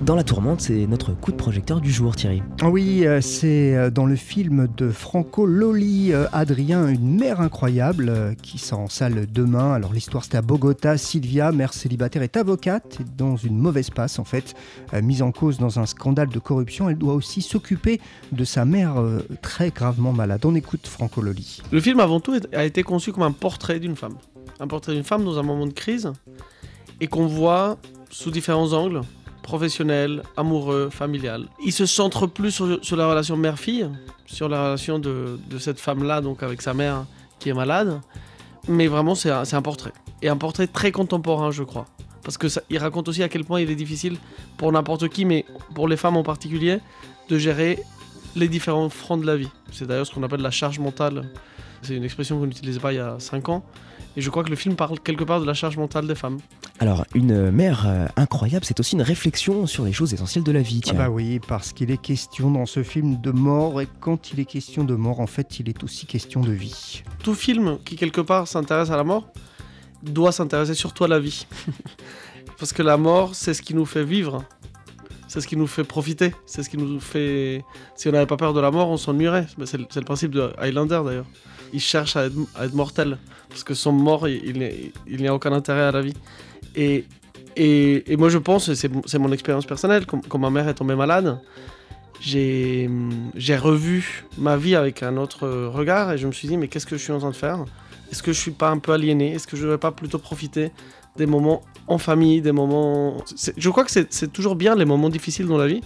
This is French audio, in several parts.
dans la tourmente, c'est notre coup de projecteur du jour, Thierry. Oui, euh, c'est euh, dans le film de Franco Loli, euh, Adrien, une mère incroyable, qui sort en salle demain. Alors l'histoire c'est à Bogota. Sylvia, mère célibataire, est avocate et dans une mauvaise passe en fait, mise en cause dans un scandale de corruption. Elle doit aussi s'occuper de sa mère très gravement malade. On écoute Franco Loli. Le film, avant tout, a été conçu comme un portrait d'une femme. Un portrait d'une femme dans un moment de crise et qu'on voit sous différents angles professionnel, amoureux, familial. Il se centre plus sur, la relation mère-fille, sur la relation de, cette femme-là, donc avec sa mère qui est malade. Mais vraiment, c'est un, c'est un portrait. Et un portrait très contemporain, je crois. Parce que ça, il raconte aussi à quel point il est difficile pour n'importe qui, mais pour les femmes en particulier, de gérer les différents fronts de la vie. C'est d'ailleurs ce qu'on appelle la charge mentale. C'est une expression qu'on n'utilisait pas il y a 5 ans. Et je crois que le film parle quelque part de la charge mentale des femmes. Alors, une mère euh, incroyable, c'est aussi une réflexion sur les choses essentielles de la vie. Ah bah oui, parce qu'il est question dans ce film de mort et quand il est question de mort, en fait, il est aussi question de vie. Tout film qui quelque part s'intéresse à la mort doit s'intéresser surtout à la vie. Parce que la mort, c'est ce qui nous fait vivre. C'est ce qui nous fait profiter. C'est ce qui nous fait... Si on n'avait pas peur de la mort, on s'ennuierait. C'est le, principe de Highlander d'ailleurs. Il cherche à être, à mortel. Parce que sans mort, il, n'y a aucun intérêt à la vie. Et, moi je pense, et c'est mon expérience personnelle, quand, ma mère est tombée malade, j'ai revu ma vie avec un autre regard et je me suis dit mais qu'est-ce que je suis en train de faire? Est-ce que je suis pas un peu aliéné? Est-ce que je ne devrais pas plutôt profiter des moments en famille, des moments... Je crois que c'est toujours bien les moments difficiles dans la vie,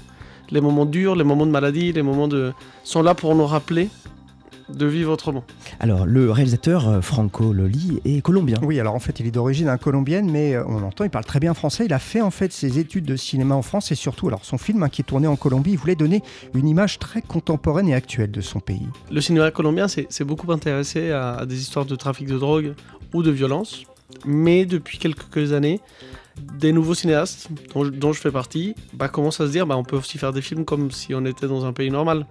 les moments durs, les moments de maladie, les moments de... sont là pour nous rappeler de vivre autrement. Alors, le réalisateur euh, Franco Loli est colombien. Oui, alors en fait, il est d'origine hein, colombienne, mais euh, on entend, il parle très bien français. Il a fait en fait ses études de cinéma en France et surtout, alors son film hein, qui est tourné en Colombie, il voulait donner une image très contemporaine et actuelle de son pays. Le cinéma colombien s'est s'est beaucoup intéressé à, à des histoires de trafic de drogue ou de violence, mais depuis quelques années, des nouveaux cinéastes, dont je, fais partie, bah, commencent à se dire bah, on peut aussi faire des films comme si on était dans un pays normal.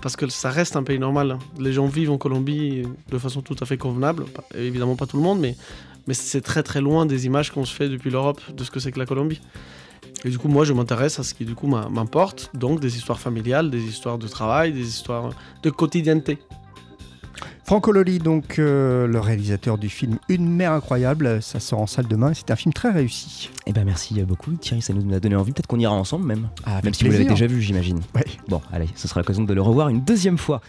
Parce que ça reste un pays normal. Les gens vivent en Colombie de façon tout à fait convenable. Évidemment pas tout le monde, mais, c'est très très loin des images qu'on se fait depuis l'Europe de ce que c'est que la Colombie. Et du coup, moi, je m'intéresse à ce qui, du coup, m'im- m'importe. Donc, des histoires familiales, des histoires de travail, des histoires de quotidienneté. Franco Loli, donc euh, le réalisateur du film Une mère incroyable, ça sort en salle demain. C'est un film très réussi. Eh ben, merci beaucoup, Thierry, ça nous a donné envie. Peut-être qu'on ira ensemble même. Ah, Même si vous l'avez déjà vu, j'imagine. Ouais. Bon, allez, ce sera l'occasion de le revoir une deuxième fois.